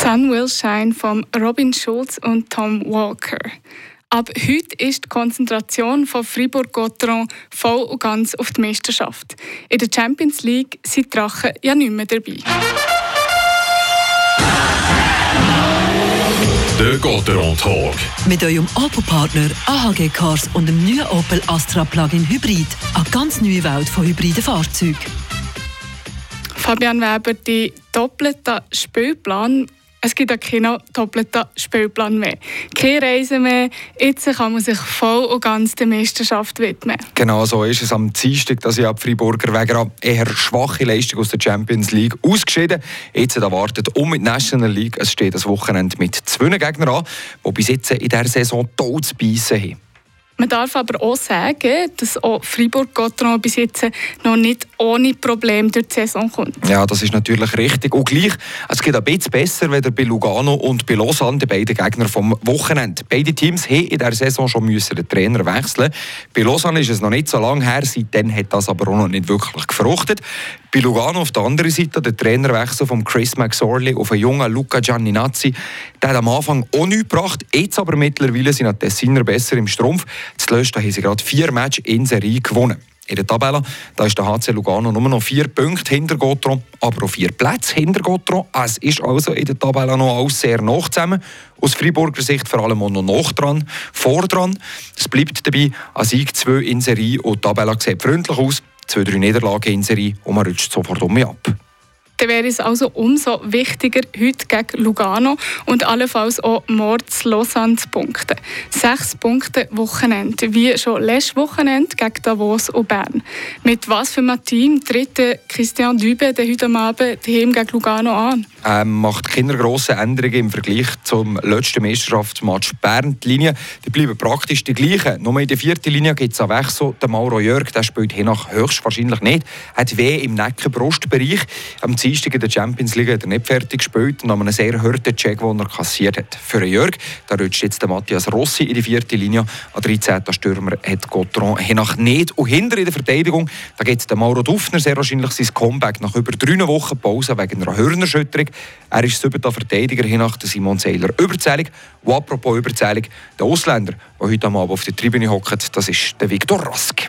Sun Will Shine von Robin Schulz und Tom Walker. Ab heute ist die Konzentration von Fribourg-Gotteron voll und ganz auf die Meisterschaft. In der Champions League sind die Drachen ja nicht mehr dabei. Der Gotteron Talk. Mit eurem Opel-Partner AHG Cars und dem neuen Opel Astra Plug-in Hybrid. Eine ganz neue Welt von hybriden Fahrzeugen. Fabian Weber, die doppelte Spielplan es gibt auch keinen doppelten Spielplan mehr. Keine Reise mehr. Jetzt kann man sich voll und ganz der Meisterschaft widmen. Genau so ist es am Dienstag, dass ich ab Freiburger wegen einer eher schwache Leistung aus der Champions League ausgeschieden. Jetzt erwartet um mit National League. Es steht das Wochenende mit zwei Gegnern an, die bis jetzt in dieser Saison tot zu beißen haben. Man darf aber auch sagen, dass auch Fribourg-Gotteron bis jetzt noch nicht ohne Probleme durch die Saison kommt. Ja, das ist natürlich richtig. Und gleich, es geht ein bisschen besser weder bei Lugano und bei Lausanne, die beiden Gegner vom Wochenende. Beide Teams haben in dieser Saison schon müssen den Trainer wechseln. Bei Lausanne ist es noch nicht so lange her, seitdem hat das aber auch noch nicht wirklich gefruchtet. Bei Lugano auf der anderen Seite der Trainerwechsel von Chris McSorley auf einen jungen Luca Gianninazzi. Der hat am Anfang auch nichts gebracht, jetzt aber mittlerweile sind die Tessiner besser im Strumpf. Zuletzt haben sie gerade vier Matches in Serie gewonnen. In der Tabelle da ist der HC Lugano nur noch vier Punkte hinter Gotro, aber auch vier Plätze hinter Gotro. Es ist also in der Tabelle noch alles sehr nah zusammen. Aus Freiburger Sicht vor allem auch noch nach dran, vor dran. Es bleibt dabei, ein Sieg 2 in Serie und die Tabelle sieht freundlich aus zwei, drei Niederlagen in Serie und man rutscht sofort um mich ab. Dann wäre es also umso wichtiger, heute gegen Lugano und allenfalls auch Mords Lausanne zu punkten. Sechs Punkte Wochenende, wie schon letztes Wochenende gegen Davos und Bern. Mit was für einem Team tritt Christian Dübe heute Abend gegen Lugano an? ähm, macht keine grossen Änderungen im Vergleich zum letzten Meisterschaftsmatch Bern. Die Linien die bleiben praktisch die gleichen. Nur in der vierten Linie gibt es einen Wechsel. Der Mauro Jörg der spielt hiernach höchstwahrscheinlich nicht. Er hat weh im Nacken-Brustbereich. Am Dienstag in der Champions League hat er nicht fertig gespielt und einen sehr harten Check, den er kassiert hat. Für Jörg da rutscht jetzt der Matthias Rossi in die vierte Linie. An 13. Stürmer hat Gautron hiernach nicht. Und hinter in der Verteidigung da gibt es Mauro Dufner sehr wahrscheinlich sein Comeback nach über drei Wochen Pause wegen einer Hörnerschütterung. Er ist siebter Verteidiger der Simon Seiler überzählig. Und apropos überzählig, der Ausländer, der heute Abend auf der Tribüne hockt, das ist der Viktor Rask.